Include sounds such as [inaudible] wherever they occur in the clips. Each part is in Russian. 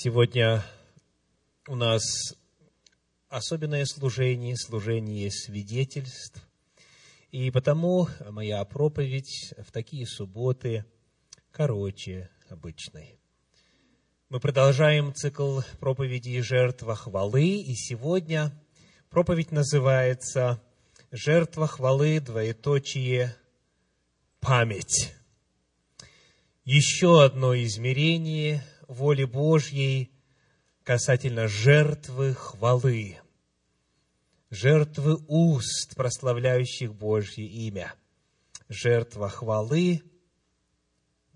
Сегодня у нас особенное служение, служение свидетельств. И потому моя проповедь в такие субботы короче обычной. Мы продолжаем цикл проповедей «Жертва хвалы», и сегодня проповедь называется «Жертва хвалы, двоеточие, память». Еще одно измерение воли Божьей касательно жертвы хвалы, жертвы уст, прославляющих Божье имя, жертва хвалы,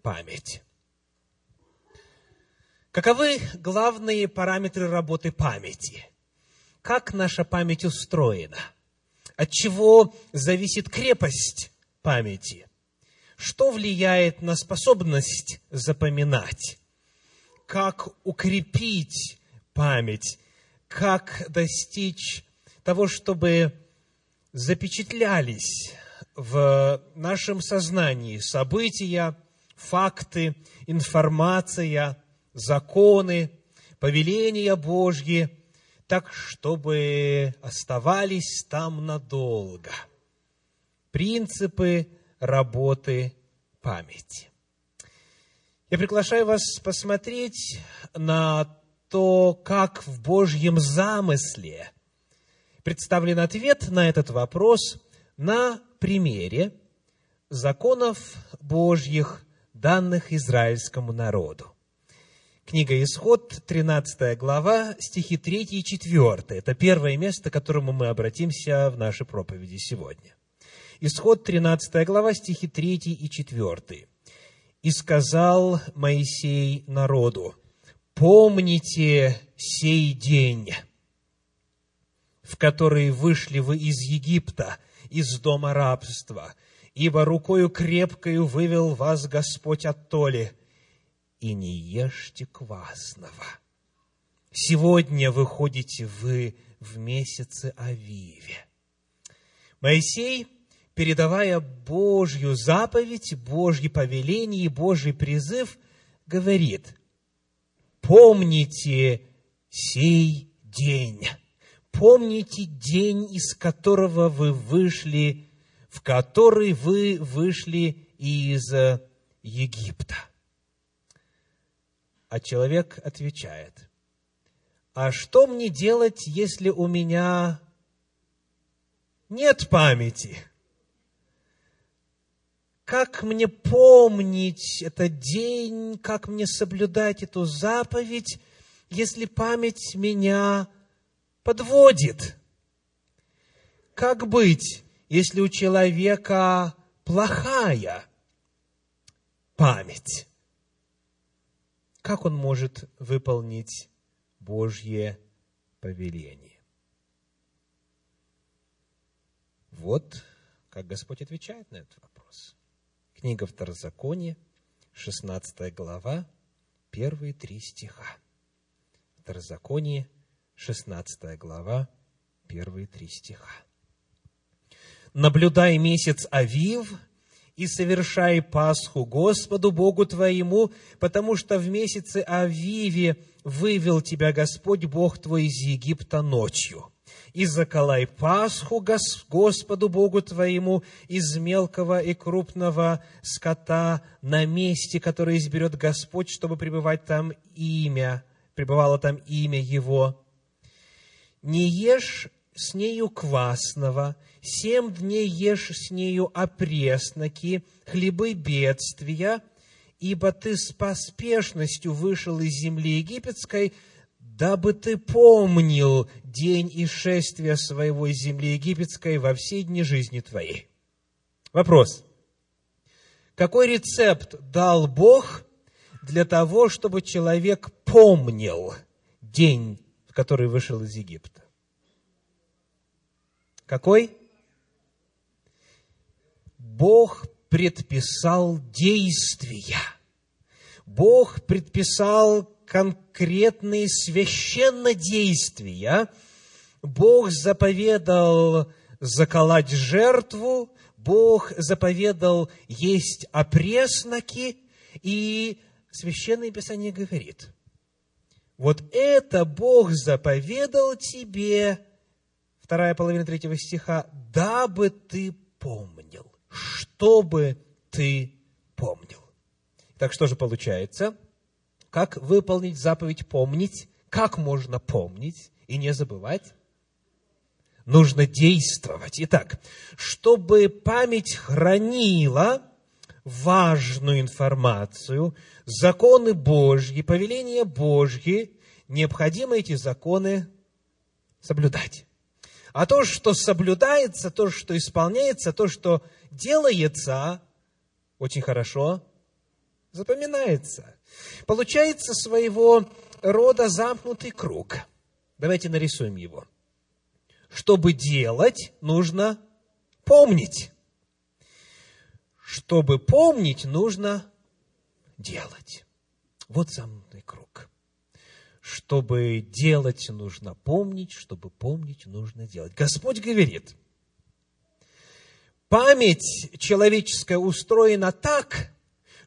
память. Каковы главные параметры работы памяти? Как наша память устроена? От чего зависит крепость памяти? Что влияет на способность запоминать? Как укрепить память, как достичь того, чтобы запечатлялись в нашем сознании события, факты, информация, законы, повеления Божьи, так, чтобы оставались там надолго. Принципы работы памяти. Я приглашаю вас посмотреть на то, как в Божьем замысле представлен ответ на этот вопрос на примере законов Божьих, данных израильскому народу. Книга Исход, 13 глава, стихи 3 и 4. Это первое место, к которому мы обратимся в нашей проповеди сегодня. Исход, 13 глава, стихи 3 и 4. И сказал Моисей народу, помните сей день, в который вышли вы из Египта, из дома рабства, ибо рукою крепкою вывел вас Господь от толи, и не ешьте квасного. Сегодня выходите вы в месяце Авиве. Моисей передавая Божью заповедь, Божье повеление Божий призыв, говорит, помните сей день, помните день, из которого вы вышли, в который вы вышли из Египта. А человек отвечает, а что мне делать, если у меня нет памяти – как мне помнить этот день, как мне соблюдать эту заповедь, если память меня подводит? Как быть, если у человека плохая память? Как он может выполнить Божье повеление? Вот как Господь отвечает на вопрос. Книга Второзакония, 16 глава, первые три стиха. Второзаконие, 16 глава, первые три стиха. «Наблюдай месяц Авив, и совершай Пасху Господу Богу твоему, потому что в месяце Авиве вывел тебя Господь Бог твой из Египта ночью и заколай Пасху Господу Богу твоему из мелкого и крупного скота на месте, которое изберет Господь, чтобы пребывать там имя, пребывало там имя Его. Не ешь с нею квасного, семь дней ешь с нею опресноки, хлебы бедствия, ибо ты с поспешностью вышел из земли египетской, дабы ты помнил день и шествия своего из земли египетской во все дни жизни твоей. Вопрос. Какой рецепт дал Бог для того, чтобы человек помнил день, в который вышел из Египта? Какой? Бог предписал действия. Бог предписал конкретные священнодействия. Бог заповедал заколоть жертву, Бог заповедал есть опресноки, и Священное Писание говорит, Вот это Бог заповедал тебе, вторая половина третьего стиха, дабы ты помнил, чтобы ты помнил. Так что же получается? Как выполнить заповедь помнить? Как можно помнить и не забывать? Нужно действовать. Итак, чтобы память хранила важную информацию, законы Божьи, повеления Божьи, необходимо эти законы соблюдать. А то, что соблюдается, то, что исполняется, то, что делается, очень хорошо запоминается. Получается своего рода замкнутый круг. Давайте нарисуем его. Чтобы делать, нужно помнить. Чтобы помнить, нужно делать. Вот замкнутый круг. Чтобы делать, нужно помнить, чтобы помнить, нужно делать. Господь говорит, память человеческая устроена так,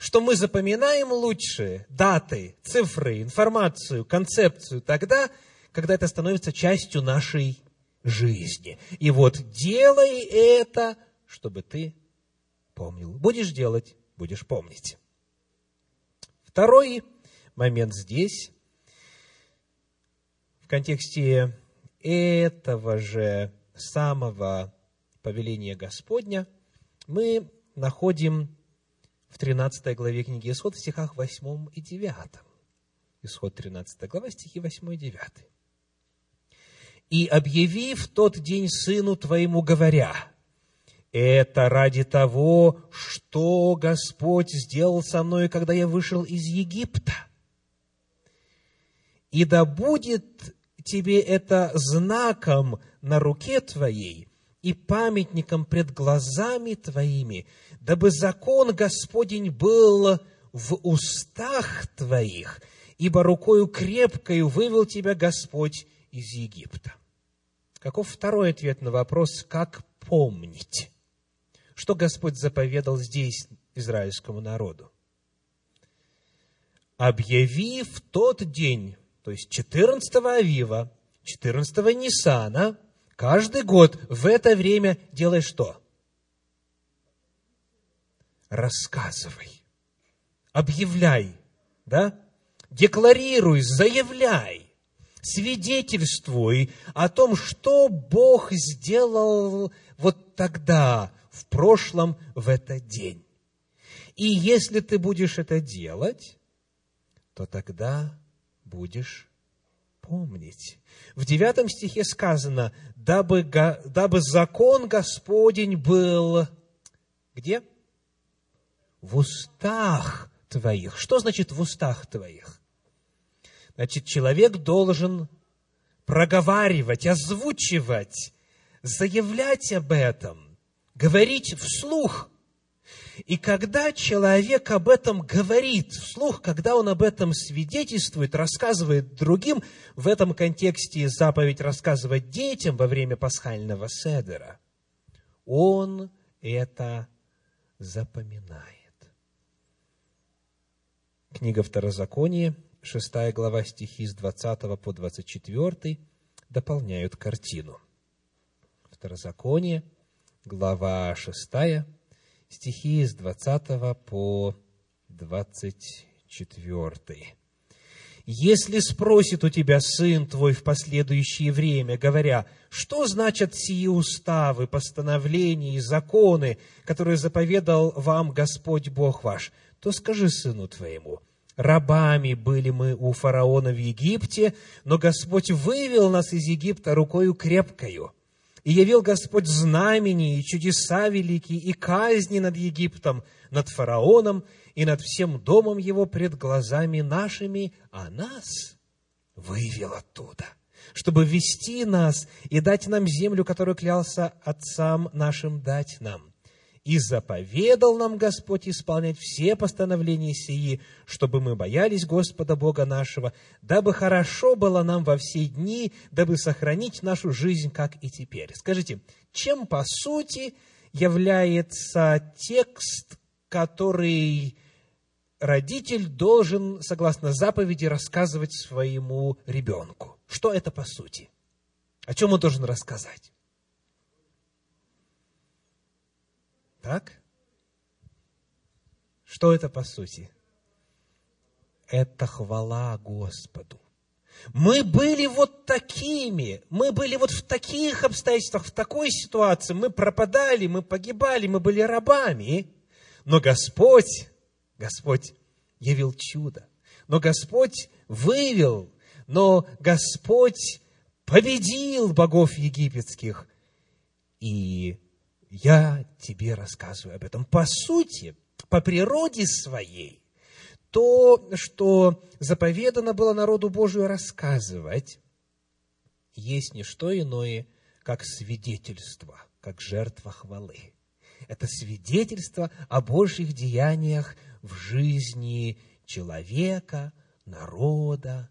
что мы запоминаем лучше даты, цифры, информацию, концепцию тогда, когда это становится частью нашей жизни. И вот делай это, чтобы ты помнил. Будешь делать, будешь помнить. Второй момент здесь, в контексте этого же самого повеления Господня, мы находим в 13 главе книги Исход в стихах 8 и 9. Исход 13 глава, стихи 8 и 9. «И объяви в тот день сыну твоему, говоря, это ради того, что Господь сделал со мной, когда я вышел из Египта. И да будет тебе это знаком на руке твоей и памятником пред глазами твоими, дабы закон Господень был в устах твоих, ибо рукою крепкою вывел тебя Господь из Египта. Каков второй ответ на вопрос, как помнить? Что Господь заповедал здесь израильскому народу? Объяви в тот день, то есть 14 Авива, 14 Нисана, каждый год в это время делай что? Рассказывай, объявляй, да? Декларируй, заявляй, свидетельствуй о том, что Бог сделал вот тогда, в прошлом в этот день. И если ты будешь это делать, то тогда будешь помнить. В девятом стихе сказано, дабы, дабы закон Господень был где? В устах твоих. Что значит в устах твоих? Значит, человек должен проговаривать, озвучивать, заявлять об этом говорить вслух. И когда человек об этом говорит вслух, когда он об этом свидетельствует, рассказывает другим, в этом контексте заповедь рассказывать детям во время пасхального седера, он это запоминает. Книга Второзакония, 6 глава стихи с 20 по 24 дополняют картину. Второзаконие – глава 6, стихи с 20 по 24. «Если спросит у тебя сын твой в последующее время, говоря, что значат сии уставы, постановления и законы, которые заповедал вам Господь Бог ваш, то скажи сыну твоему, рабами были мы у фараона в Египте, но Господь вывел нас из Египта рукою крепкою» И явил Господь знамени и чудеса великие, и казни над Египтом, над фараоном и над всем домом его пред глазами нашими, а нас вывел оттуда, чтобы вести нас и дать нам землю, которую клялся отцам нашим дать нам и заповедал нам Господь исполнять все постановления сии, чтобы мы боялись Господа Бога нашего, дабы хорошо было нам во все дни, дабы сохранить нашу жизнь, как и теперь. Скажите, чем по сути является текст, который родитель должен, согласно заповеди, рассказывать своему ребенку. Что это по сути? О чем он должен рассказать? Так? Что это по сути? Это хвала Господу. Мы были вот такими, мы были вот в таких обстоятельствах, в такой ситуации, мы пропадали, мы погибали, мы были рабами, но Господь, Господь явил чудо, но Господь вывел, но Господь победил богов египетских, и я тебе рассказываю об этом. По сути, по природе своей, то, что заповедано было народу Божию рассказывать, есть не что иное, как свидетельство, как жертва хвалы. Это свидетельство о Божьих деяниях в жизни человека, народа,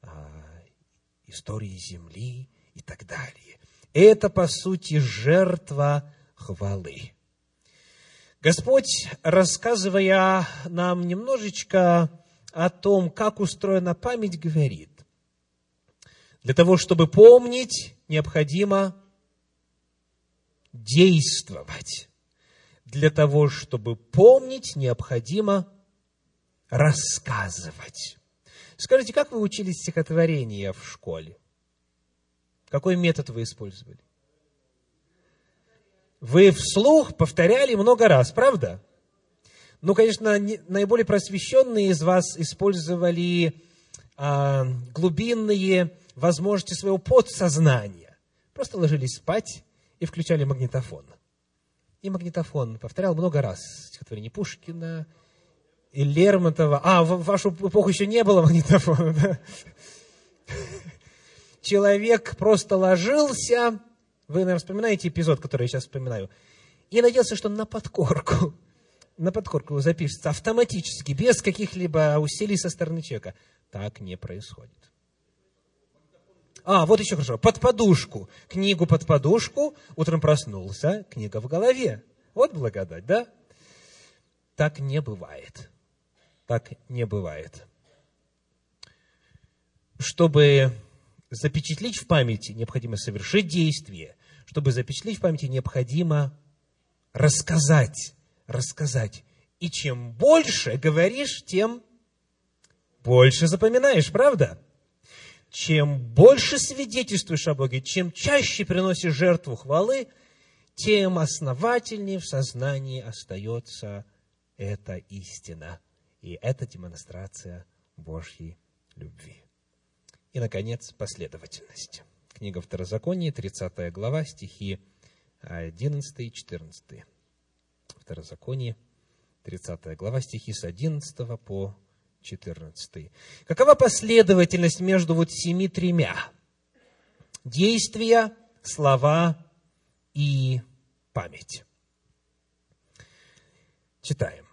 а, истории земли и так далее. Это, по сути, жертва хвалы. Господь, рассказывая нам немножечко о том, как устроена память, говорит, для того, чтобы помнить, необходимо действовать. Для того, чтобы помнить, необходимо рассказывать. Скажите, как вы учились стихотворения в школе? Какой метод вы использовали? Вы вслух повторяли много раз, правда? Ну, конечно, наиболее просвещенные из вас использовали а, глубинные возможности своего подсознания. Просто ложились спать и включали магнитофон. И магнитофон повторял много раз стихотворение Пушкина и Лермонтова. А, в вашу эпоху еще не было магнитофона, [laughs] да? Человек просто ложился вы, наверное, вспоминаете эпизод, который я сейчас вспоминаю. И надеялся, что на подкорку, [laughs] на подкорку запишется автоматически, без каких-либо усилий со стороны человека. Так не происходит. А, вот еще хорошо. Под подушку. Книгу под подушку. Утром проснулся, книга в голове. Вот благодать, да? Так не бывает. Так не бывает. Чтобы запечатлить в памяти, необходимо совершить действие. Чтобы запечатлеть в памяти, необходимо рассказать, рассказать. И чем больше говоришь, тем больше запоминаешь, правда? Чем больше свидетельствуешь о Боге, чем чаще приносишь жертву хвалы, тем основательнее в сознании остается эта истина. И это демонстрация Божьей любви. И, наконец, последовательность. Книга Второзакония, 30 глава, стихи 11 и 14. Второзаконие, 30 глава, стихи с 11 по 14. Какова последовательность между вот семи тремя? Действия, слова и память. Читаем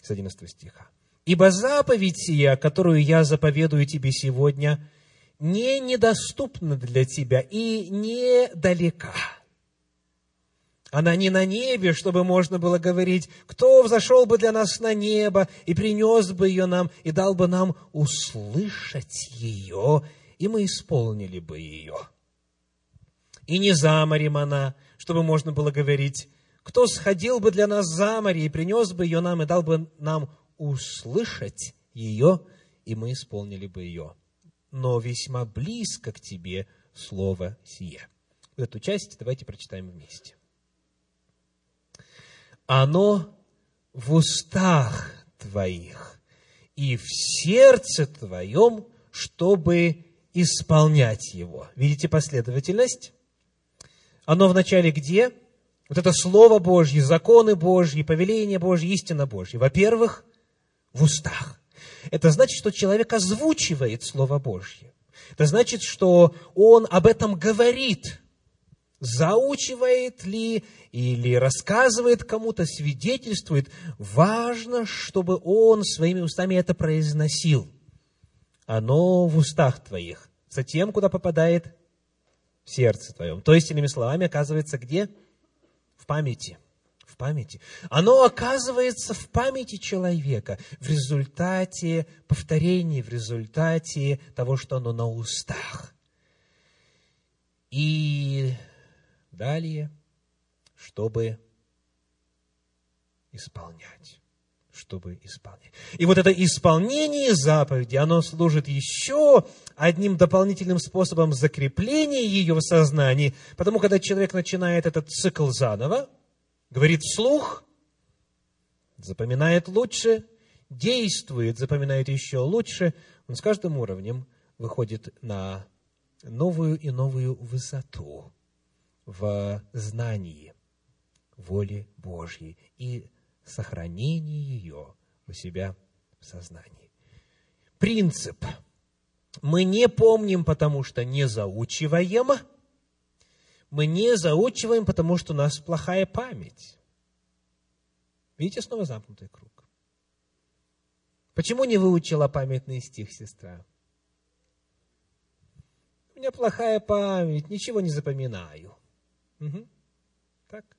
с 11 стиха. «Ибо заповедь сия, которую я заповедую тебе сегодня, не недоступна для тебя и недалека. Она не на небе, чтобы можно было говорить, кто взошел бы для нас на небо и принес бы ее нам, и дал бы нам услышать ее, и мы исполнили бы ее. И не за морем она, чтобы можно было говорить, кто сходил бы для нас за море и принес бы ее нам, и дал бы нам услышать ее, и мы исполнили бы ее но весьма близко к тебе слово сие. Вот эту часть давайте прочитаем вместе. Оно в устах твоих и в сердце твоем, чтобы исполнять его. Видите последовательность? Оно вначале где? Вот это Слово Божье, законы Божьи, повеление Божье, истина Божья. Во-первых, в устах. Это значит, что человек озвучивает Слово Божье. Это значит, что он об этом говорит. Заучивает ли или рассказывает кому-то, свидетельствует. Важно, чтобы он своими устами это произносил. Оно в устах твоих. Затем, куда попадает? В сердце твоем. То есть, иными словами, оказывается, где? В памяти. В памяти. Оно оказывается в памяти человека в результате повторения, в результате того, что оно на устах. И далее, чтобы исполнять чтобы исполнять. И вот это исполнение заповеди, оно служит еще одним дополнительным способом закрепления ее в сознании, потому когда человек начинает этот цикл заново, говорит вслух, запоминает лучше, действует, запоминает еще лучше, он с каждым уровнем выходит на новую и новую высоту в знании воли Божьей и сохранении ее у себя в сознании. Принцип. Мы не помним, потому что не заучиваем. Мы не заучиваем, потому что у нас плохая память. Видите, снова замкнутый круг. Почему не выучила памятный стих сестра? У меня плохая память, ничего не запоминаю. Угу. Так.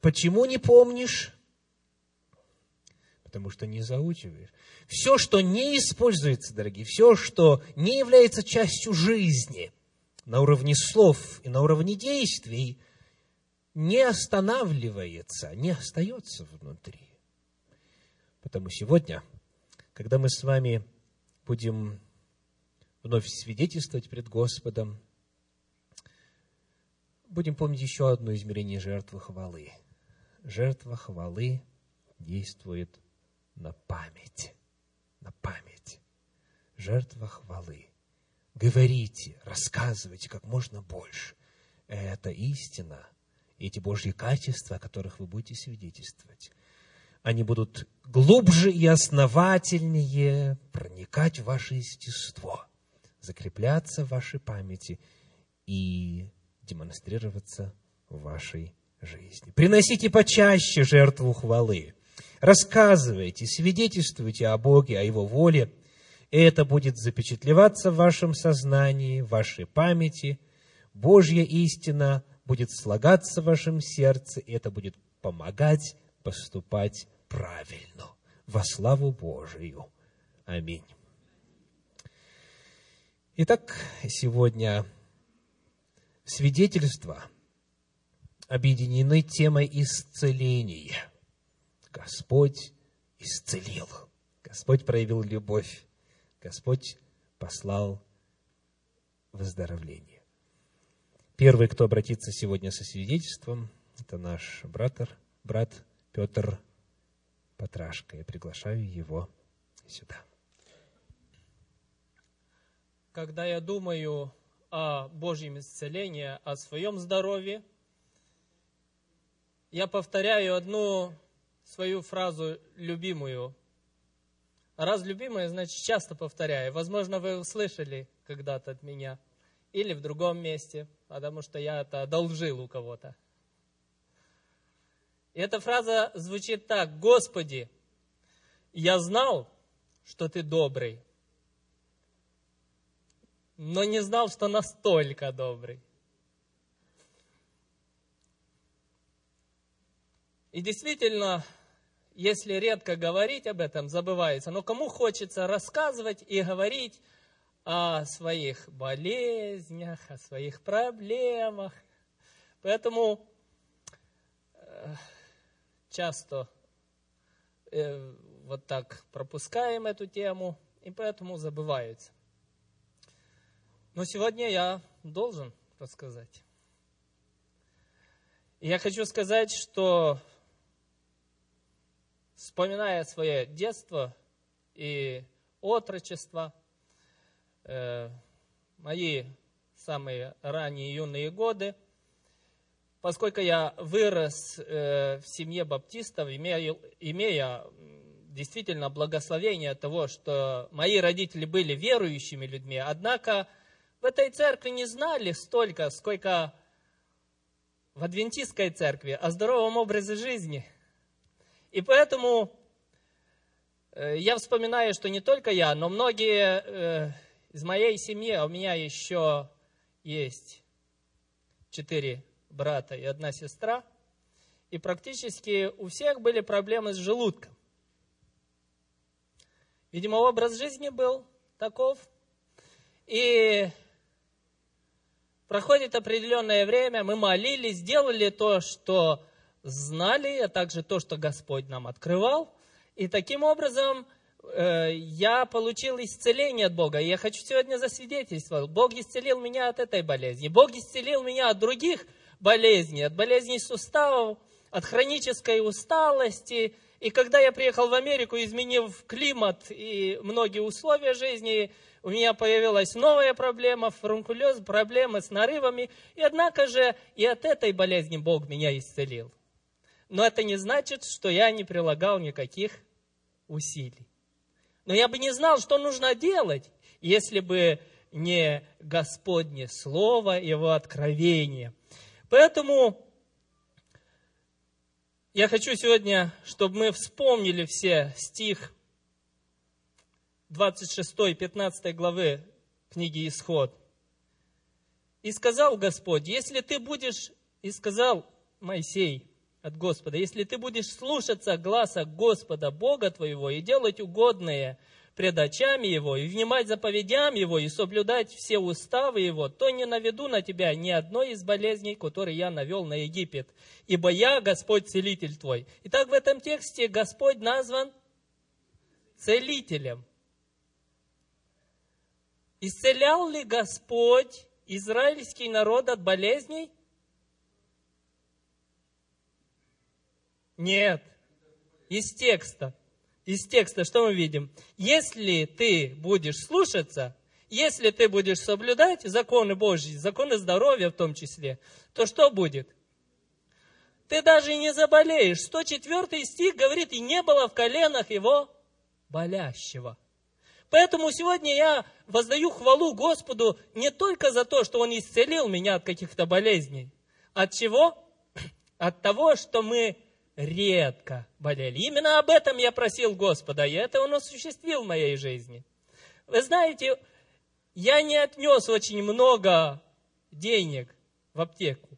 Почему не помнишь? Потому что не заучиваешь. Все, что не используется, дорогие, все, что не является частью жизни на уровне слов и на уровне действий, не останавливается, не остается внутри. Потому сегодня, когда мы с вами будем вновь свидетельствовать пред Господом, будем помнить еще одно измерение жертвы хвалы – жертва хвалы действует на память. На память. Жертва хвалы. Говорите, рассказывайте как можно больше. Это истина, эти Божьи качества, о которых вы будете свидетельствовать. Они будут глубже и основательнее проникать в ваше естество, закрепляться в вашей памяти и демонстрироваться в вашей жизни. Приносите почаще жертву хвалы. Рассказывайте, свидетельствуйте о Боге, о Его воле. Это будет запечатлеваться в вашем сознании, в вашей памяти. Божья истина будет слагаться в вашем сердце, и это будет помогать поступать правильно, во славу Божию. Аминь. Итак, сегодня свидетельство – объединены темой исцеления. Господь исцелил. Господь проявил любовь. Господь послал выздоровление. Первый, кто обратится сегодня со свидетельством, это наш брат, брат Петр Патрашка. Я приглашаю его сюда. Когда я думаю о Божьем исцелении, о своем здоровье – я повторяю одну свою фразу любимую. Раз любимая, значит часто повторяю. Возможно, вы услышали когда-то от меня или в другом месте, потому что я это одолжил у кого-то. И эта фраза звучит так. Господи, я знал, что ты добрый, но не знал, что настолько добрый. И действительно, если редко говорить об этом, забывается. Но кому хочется рассказывать и говорить о своих болезнях, о своих проблемах. Поэтому э, часто э, вот так пропускаем эту тему, и поэтому забывается. Но сегодня я должен рассказать. Я хочу сказать, что вспоминая свое детство и отрочество, э, мои самые ранние юные годы, поскольку я вырос э, в семье баптистов, имея, имея действительно благословение того, что мои родители были верующими людьми, однако в этой церкви не знали столько, сколько в адвентистской церкви о здоровом образе жизни – и поэтому э, я вспоминаю, что не только я, но многие э, из моей семьи, а у меня еще есть четыре брата и одна сестра. И практически у всех были проблемы с желудком. Видимо, образ жизни был таков. И проходит определенное время, мы молились, сделали то, что знали, а также то, что Господь нам открывал. И таким образом э, я получил исцеление от Бога. И я хочу сегодня засвидетельствовать. Бог исцелил меня от этой болезни. Бог исцелил меня от других болезней, от болезней суставов, от хронической усталости. И когда я приехал в Америку, изменив климат и многие условия жизни, у меня появилась новая проблема, фурункулез, проблемы с нарывами. И однако же и от этой болезни Бог меня исцелил. Но это не значит, что я не прилагал никаких усилий. Но я бы не знал, что нужно делать, если бы не Господне Слово, Его откровение. Поэтому я хочу сегодня, чтобы мы вспомнили все стих 26-15 главы книги Исход. «И сказал Господь, если ты будешь, и сказал Моисей, от Господа. Если ты будешь слушаться гласа Господа, Бога твоего, и делать угодное пред очами Его, и внимать заповедям Его, и соблюдать все уставы Его, то не наведу на тебя ни одной из болезней, которые я навел на Египет. Ибо я Господь Целитель твой. Итак, в этом тексте Господь назван Целителем. Исцелял ли Господь израильский народ от болезней? Нет. Из текста. Из текста что мы видим? Если ты будешь слушаться, если ты будешь соблюдать законы Божьи, законы здоровья в том числе, то что будет? Ты даже не заболеешь. 104 стих говорит, и не было в коленах его болящего. Поэтому сегодня я воздаю хвалу Господу не только за то, что Он исцелил меня от каких-то болезней. От чего? [clears throat] От того, что мы редко болели. Именно об этом я просил Господа, и это Он осуществил в моей жизни. Вы знаете, я не отнес очень много денег в аптеку.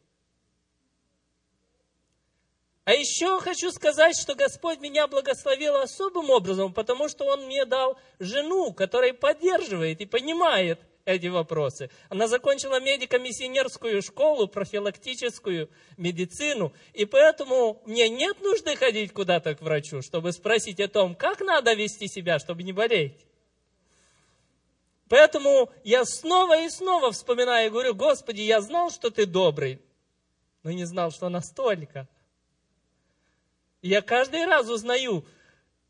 А еще хочу сказать, что Господь меня благословил особым образом, потому что Он мне дал жену, которая поддерживает и понимает, эти вопросы. Она закончила медико-миссионерскую школу, профилактическую медицину, и поэтому мне нет нужды ходить куда-то к врачу, чтобы спросить о том, как надо вести себя, чтобы не болеть. Поэтому я снова и снова вспоминаю и говорю, Господи, я знал, что Ты добрый, но не знал, что настолько. И я каждый раз узнаю,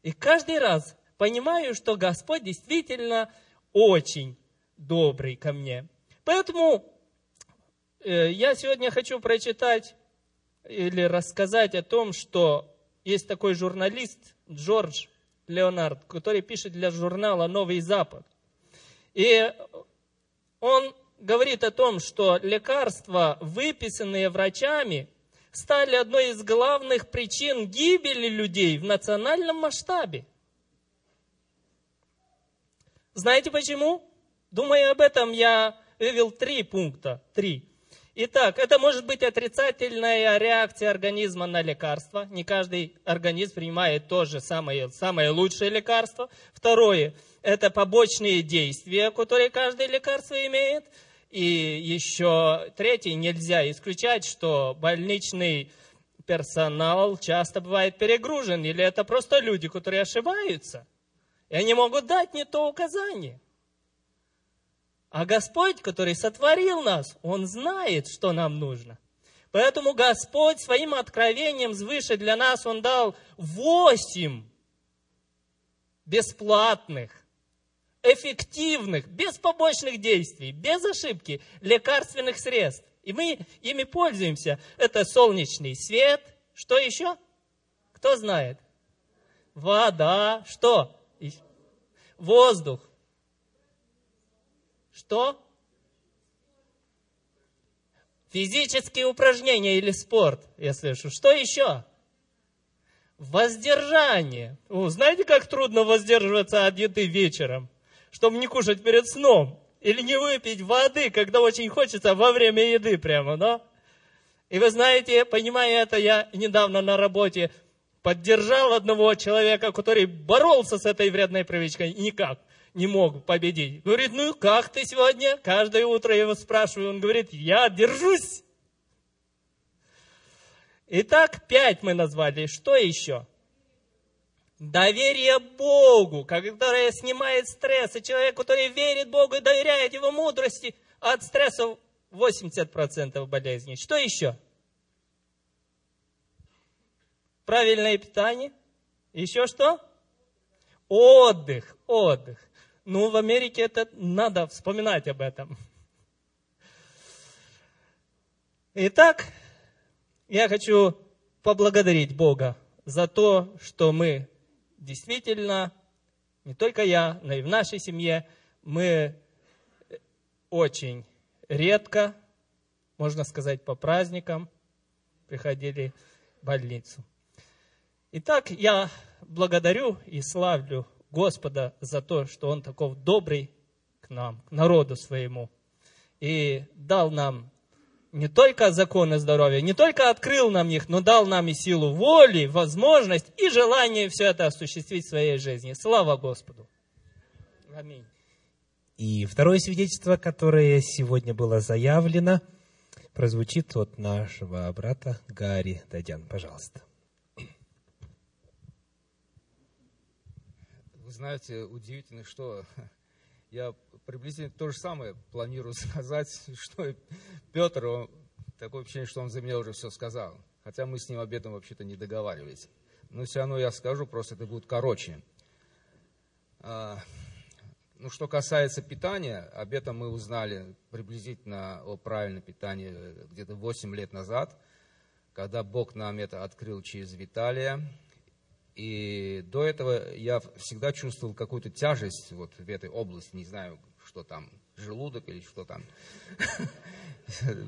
и каждый раз понимаю, что Господь действительно очень добрый ко мне. Поэтому э, я сегодня хочу прочитать или рассказать о том, что есть такой журналист Джордж Леонард, который пишет для журнала «Новый Запад». И он говорит о том, что лекарства, выписанные врачами, стали одной из главных причин гибели людей в национальном масштабе. Знаете почему? Думая об этом, я вывел три пункта. Три. Итак, это может быть отрицательная реакция организма на лекарство. Не каждый организм принимает то же самое, самое лучшее лекарство. Второе, это побочные действия, которые каждое лекарство имеет. И еще третье, нельзя исключать, что больничный персонал часто бывает перегружен, или это просто люди, которые ошибаются, и они могут дать не то указание. А Господь, который сотворил нас, Он знает, что нам нужно. Поэтому Господь своим откровением свыше для нас Он дал восемь бесплатных, эффективных, без побочных действий, без ошибки лекарственных средств. И мы ими пользуемся. Это солнечный свет. Что еще? Кто знает? Вода. Что? Воздух. Что? Физические упражнения или спорт, я слышу. Что еще? Воздержание. О, знаете, как трудно воздерживаться от еды вечером, чтобы не кушать перед сном? Или не выпить воды, когда очень хочется во время еды прямо, да? И вы знаете, понимая это, я недавно на работе поддержал одного человека, который боролся с этой вредной привычкой никак не мог победить. Говорит, ну как ты сегодня? Каждое утро я его спрашиваю, он говорит, я держусь. Итак, пять мы назвали. Что еще? Доверие Богу, которое снимает стресс. И человек, который верит Богу и доверяет Его мудрости, от стресса 80% болезней. Что еще? Правильное питание. Еще что? Отдых, отдых. Ну, в Америке это надо вспоминать об этом. Итак, я хочу поблагодарить Бога за то, что мы действительно, не только я, но и в нашей семье, мы очень редко, можно сказать, по праздникам приходили в больницу. Итак, я благодарю и славлю Господа за то, что Он таков добрый к нам, к народу своему, и дал нам не только законы здоровья, не только открыл нам их, но дал нам и силу воли, возможность и желание все это осуществить в своей жизни. Слава Господу! Аминь. И второе свидетельство, которое сегодня было заявлено, прозвучит от нашего брата Гарри Дадян. Пожалуйста. Знаете, удивительно, что [laughs] я приблизительно то же самое планирую [laughs] сказать, что Петр, он, такое ощущение, что он за меня уже все сказал. Хотя мы с ним об этом вообще-то не договаривались. Но все равно я скажу, просто это будет короче. А, ну, что касается питания, об этом мы узнали приблизительно о правильном питании где-то 8 лет назад, когда Бог нам это открыл через Виталия. И до этого я всегда чувствовал какую-то тяжесть вот в этой области, не знаю, что там, желудок или что там. [laughs]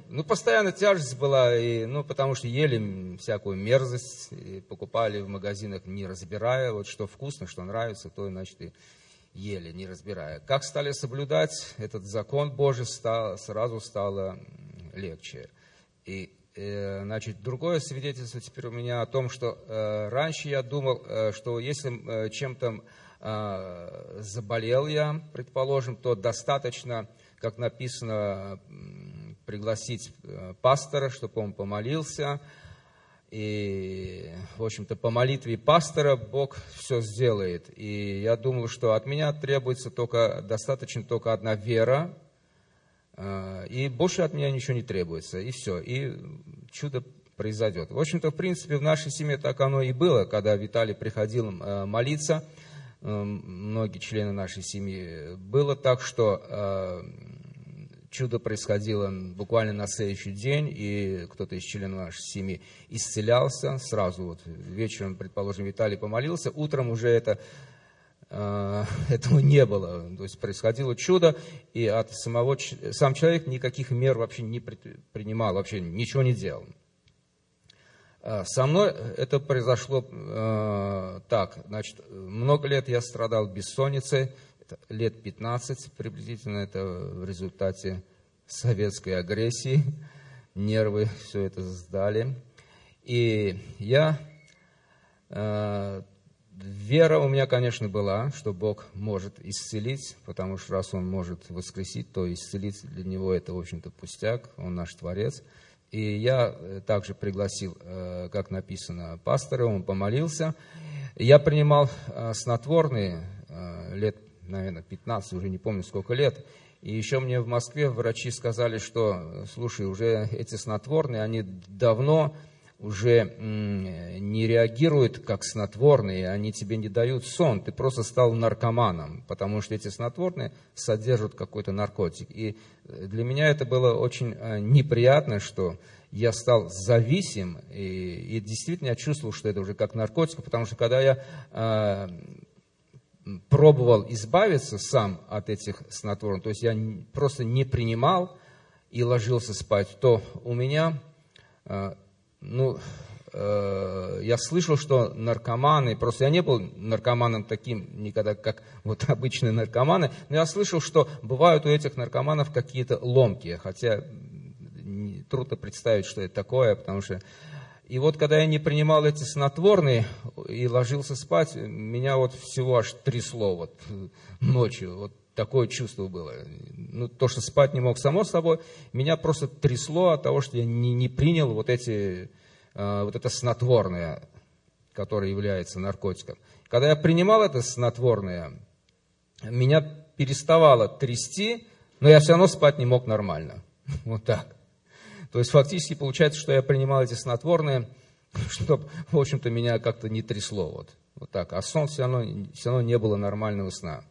Ну, постоянно тяжесть была, и, ну, потому что ели всякую мерзость, покупали в магазинах, не разбирая, вот что вкусно, что нравится, то, значит, и ели, не разбирая. Как стали соблюдать этот закон Божий, стал, сразу стало легче. И значит, другое свидетельство теперь у меня о том, что э, раньше я думал, э, что если чем-то заболел я, предположим, то достаточно, как написано, пригласить пастора, чтобы он помолился. И, в общем-то, по молитве пастора Бог все сделает. И я думал, что от меня требуется только, достаточно только одна вера, и больше от меня ничего не требуется, и все, и чудо произойдет. В общем-то, в принципе, в нашей семье так оно и было, когда Виталий приходил а, молиться, а, многие члены нашей семьи, было так, что чудо происходило буквально на следующий день, и кто-то из членов нашей семьи исцелялся. Сразу, вот вечером, предположим, Виталий помолился, утром уже это Э, [laughs] этого не было. То есть происходило чудо, и от самого, сам человек никаких мер вообще не принимал, вообще ничего не делал. Э, со мной это произошло э, так. Значит, много лет я страдал бессонницей, лет 15 приблизительно, это в результате советской агрессии. [laughs] Нервы все это сдали. И я Вера у меня, конечно, была, что Бог может исцелить, потому что раз Он может воскресить, то исцелить для Него это, в общем-то, пустяк, Он наш Творец. И я э, также пригласил, э, как написано, пастора, он помолился. Я принимал э, снотворные лет, наверное, 15, уже не помню сколько лет. И еще мне в Москве врачи сказали, что, слушай, уже эти снотворные, они давно уже не реагируют как снотворные, они тебе не дают сон, ты просто стал наркоманом, потому что эти снотворные содержат какой-то наркотик. И э, для меня это было очень э, неприятно, что я стал зависим, и, и действительно я чувствовал, что это уже как наркотик, потому что когда я э, пробовал избавиться сам от этих снотворных, то есть я просто не принимал и ложился спать, то у меня э, ну, э, я слышал, что наркоманы, просто я не был наркоманом таким никогда, как [laughs] вот обычные наркоманы, но я слышал, что бывают у этих наркоманов какие-то ломки, хотя трудно представить, что это такое, потому что... И вот когда я не принимал эти снотворные и ложился спать, меня вот всего аж трясло вот ночью. Вот такое чувство было. Ну, то, что спать не мог само собой, меня просто трясло от того, что я не, не принял вот эти, э, вот это снотворное, которое является наркотиком. Когда я принимал это снотворное, меня переставало трясти, но я все равно спать не мог нормально. [laughs] Вот так. То есть фактически получается, что я принимал эти снотворные, [laughs] чтобы, в общем-то, меня как-то не трясло. Вот, вот так. А сон все равно, все равно не было нормального сна.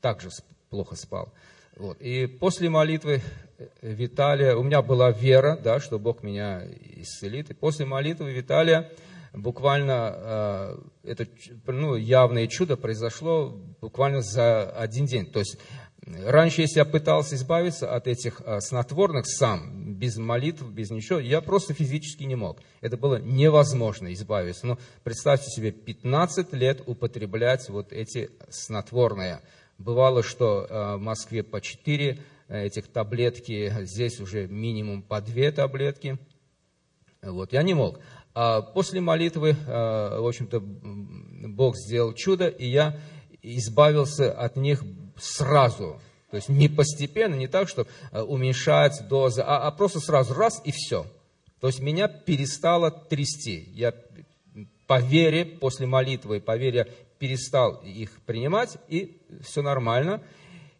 Так же плохо спал. Вот. И после молитвы э, Виталия, у меня была вера, да, что Бог меня исцелит. И после молитвы Виталия буквально э, это ну, явное чудо произошло буквально за один день. То есть раньше, если я пытался избавиться от этих э, снотворных сам, без молитв, без ничего, я просто физически не мог. Это было невозможно избавиться. Но представьте себе, 15 лет употреблять вот эти снотворные. Бывало, что э, в Москве по 4 э, этих таблетки, здесь уже минимум по 2 таблетки. Вот, я не мог. А после молитвы, а, в общем-то, Бог сделал чудо, и я избавился от них сразу. То есть не постепенно, не так, что а, уменьшать дозы, а, а просто сразу раз и все. То есть меня перестало трясти. Я по вере, после молитвы, по вере перестал их принимать, и все нормально.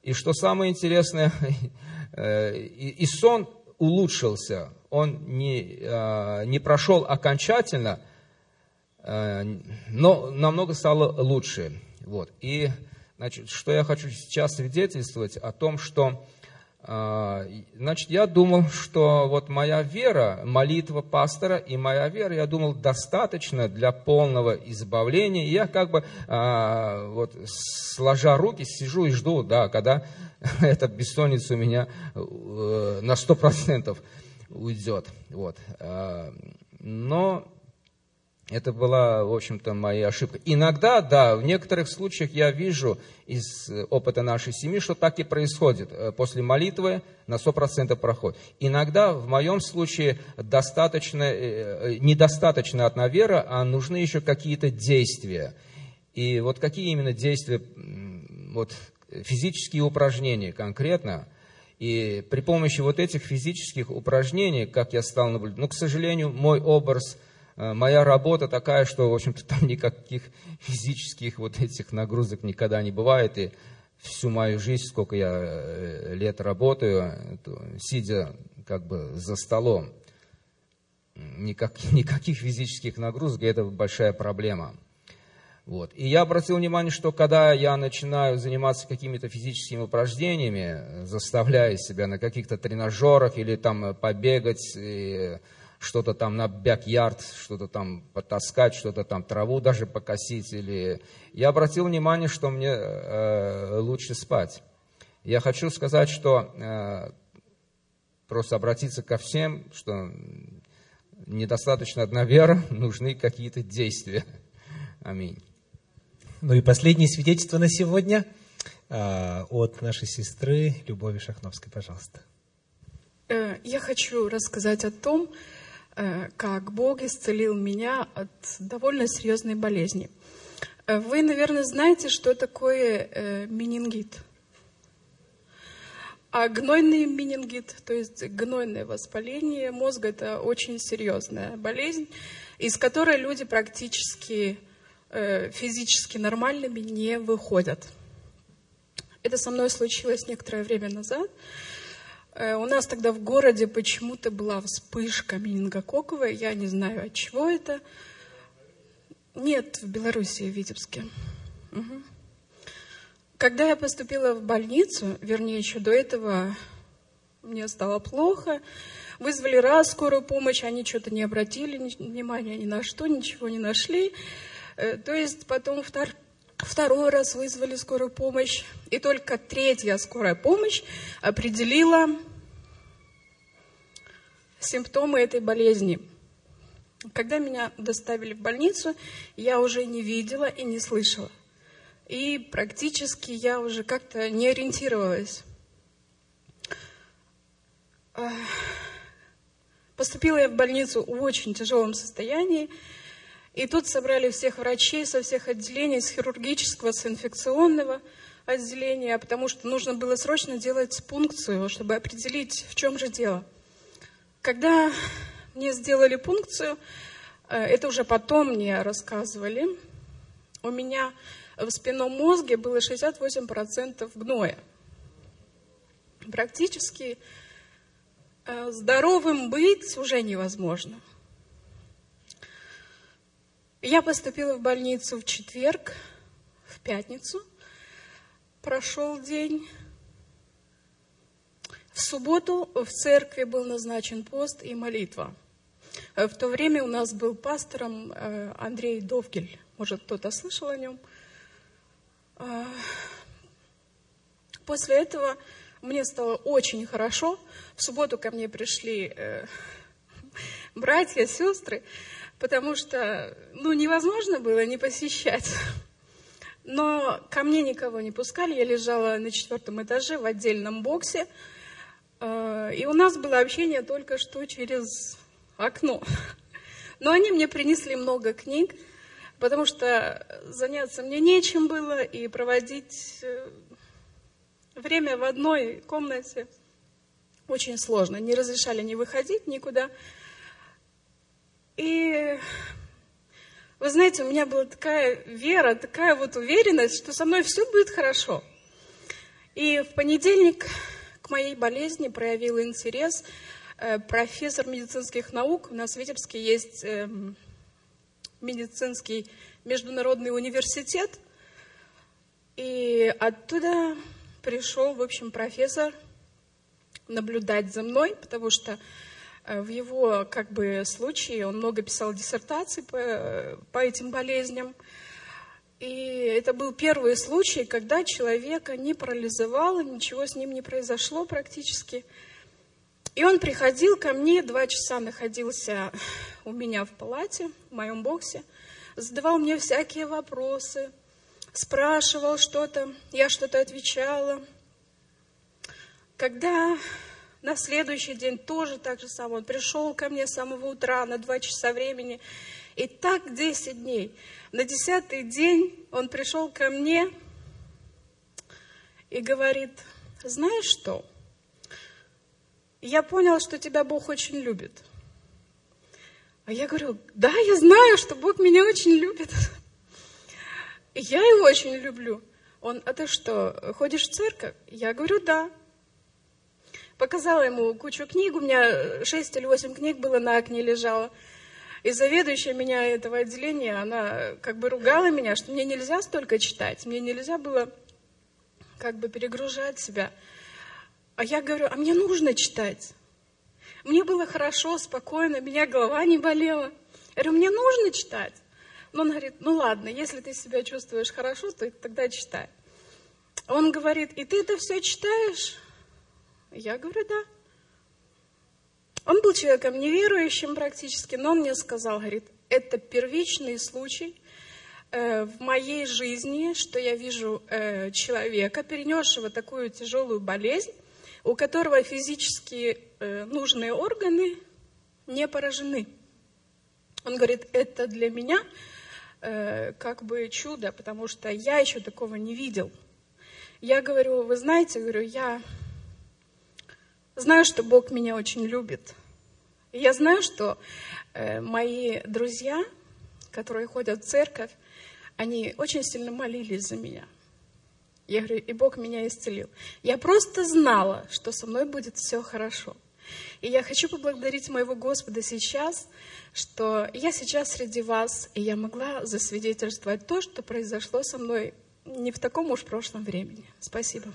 И что самое интересное, [laughs] э, и сон улучшился он не, а, не прошел окончательно, а, но намного стало лучше. Вот. И значит, что я хочу сейчас свидетельствовать о том, что значит, я думал, что вот моя вера, молитва пастора и моя вера, я думал, достаточно для полного избавления. И я как бы вот сложа руки сижу и жду, да, когда [laughs] эта бессонница у меня э, на сто процентов уйдет. Вот. А, но это была, в общем-то, моя ошибка. Иногда, да, в некоторых случаях я вижу из опыта нашей семьи, что так и происходит. Э, после молитвы на 100% проходит. Иногда, в моем случае, достаточно, э, э, недостаточно одна вера, а нужны еще какие-то действия. И вот какие именно действия, вот физические упражнения конкретно – и при помощи вот этих физических упражнений, как я стал наблюдать, ну, к сожалению, мой образ, э, моя работа такая, что, в общем-то, [laughs] там никаких физических вот этих нагрузок никогда не бывает. И всю мою жизнь, сколько я э, лет работаю, сидя как бы за столом, никак, [laughs] никаких физических нагрузок, и это большая проблема. Вот. И я обратил внимание, что когда я начинаю заниматься какими-то физическими упражнениями, заставляя себя на каких-то тренажерах или там побегать, что-то там на бэк-ярд, что-то там потаскать, что-то там траву даже покосить, или... я обратил внимание, что мне э, лучше спать. Я хочу сказать, что э, просто обратиться ко всем, что недостаточно одна вера, [laughs] нужны какие-то действия. Аминь. Ну и последнее свидетельство на сегодня а, от нашей сестры Любови Шахновской, пожалуйста. Э, я хочу рассказать о том, э, как Бог исцелил меня от довольно серьезной болезни. Э, вы, наверное, знаете, что такое менингит. А гнойный менингит, то есть гнойное воспаление мозга, это очень серьезная болезнь, из которой люди практически Э, физически нормальными не выходят. Это со мной случилось некоторое время назад. Э, у нас тогда в городе почему-то была вспышка менингококковая, я не знаю, от чего это. Нет, в Беларуси, в Витебске. Угу. Когда я поступила в больницу, вернее, еще до этого мне стало плохо, вызвали раз скорую помощь, они что-то не обратили внимания ни на что, ничего не нашли. Э, то есть потом втор, второй раз вызвали скорую помощь, и только третья скорая помощь определила симптомы этой болезни. Когда меня доставили в больницу, я уже не видела и не слышала. И практически я уже как-то не ориентировалась. Поступила я в больницу в очень тяжелом состоянии. И тут собрали всех врачей со всех отделений, с хирургического, с инфекционного отделения, потому что нужно было срочно делать пункцию, чтобы определить, в чем же дело. Когда мне сделали пункцию, э, это уже потом мне рассказывали, у меня в спинном мозге было 68% гноя. Практически э, здоровым быть уже невозможно. Я поступила в больницу в четверг, в пятницу. Прошел день. В субботу в церкви был назначен пост и молитва. В то время у нас был пастором э, Андрей Довгель. Может, кто-то слышал о нем. А, после этого мне стало очень хорошо. В субботу ко мне пришли э, братья, сестры потому что, ну, невозможно было не посещать. Но ко мне никого не пускали, я лежала на четвертом этаже в отдельном боксе, э, и у нас было общение только что через окно. Но они мне принесли много книг, потому что заняться мне нечем было, и проводить э, время в одной комнате очень сложно. Не разрешали не выходить никуда. И вы знаете, у меня была такая вера, такая вот уверенность, что со мной все будет хорошо. И в понедельник к моей болезни проявил интерес э, профессор медицинских наук. У нас в Витебске есть эм, медицинский международный университет. И оттуда пришел, в общем, профессор наблюдать за мной, потому что Э, в его как бы, случае он много писал диссертаций по, по этим болезням. И это был первый случай, когда человека не парализовало, ничего с ним не произошло практически. И он приходил ко мне, два часа находился у меня в палате, в моем боксе, задавал мне всякие вопросы, спрашивал что-то, я что-то отвечала. Когда на следующий день тоже так же самое. Он пришел ко мне с самого утра на два часа времени. И так 10 дней. На десятый день он пришел ко мне и говорит, знаешь что? Я понял, что тебя Бог очень любит. А я говорю, да, я знаю, что Бог меня очень любит. я его очень люблю. Он, а ты что, ходишь в церковь? Я говорю, да показала ему кучу книг, у меня шесть или восемь книг было на окне лежало. И заведующая меня этого отделения, она как бы ругала меня, что мне нельзя столько читать, мне нельзя было как бы перегружать себя. А я говорю, а мне нужно читать. Мне было хорошо, спокойно, меня голова не болела. Я говорю, мне нужно читать. Но он говорит, ну ладно, если ты себя чувствуешь хорошо, то тогда читай. Он говорит, и ты это все читаешь? Я говорю, да. Он был человеком неверующим практически, но он мне сказал, говорит, это первичный случай э, в моей жизни, что я вижу э, человека, перенесшего такую тяжелую болезнь, у которого физически э, нужные органы не поражены. Он говорит, это для меня э, как бы чудо, потому что я еще такого не видел. Я говорю, вы знаете, говорю, я знаю, что Бог меня очень любит. Я знаю, что э, мои друзья, которые ходят в церковь, они очень сильно молились за меня. Я говорю, и Бог меня исцелил. Я просто знала, что со мной будет все хорошо. И я хочу поблагодарить моего Господа сейчас, что я сейчас среди вас, и я могла засвидетельствовать то, что произошло со мной не в таком уж прошлом времени. Спасибо.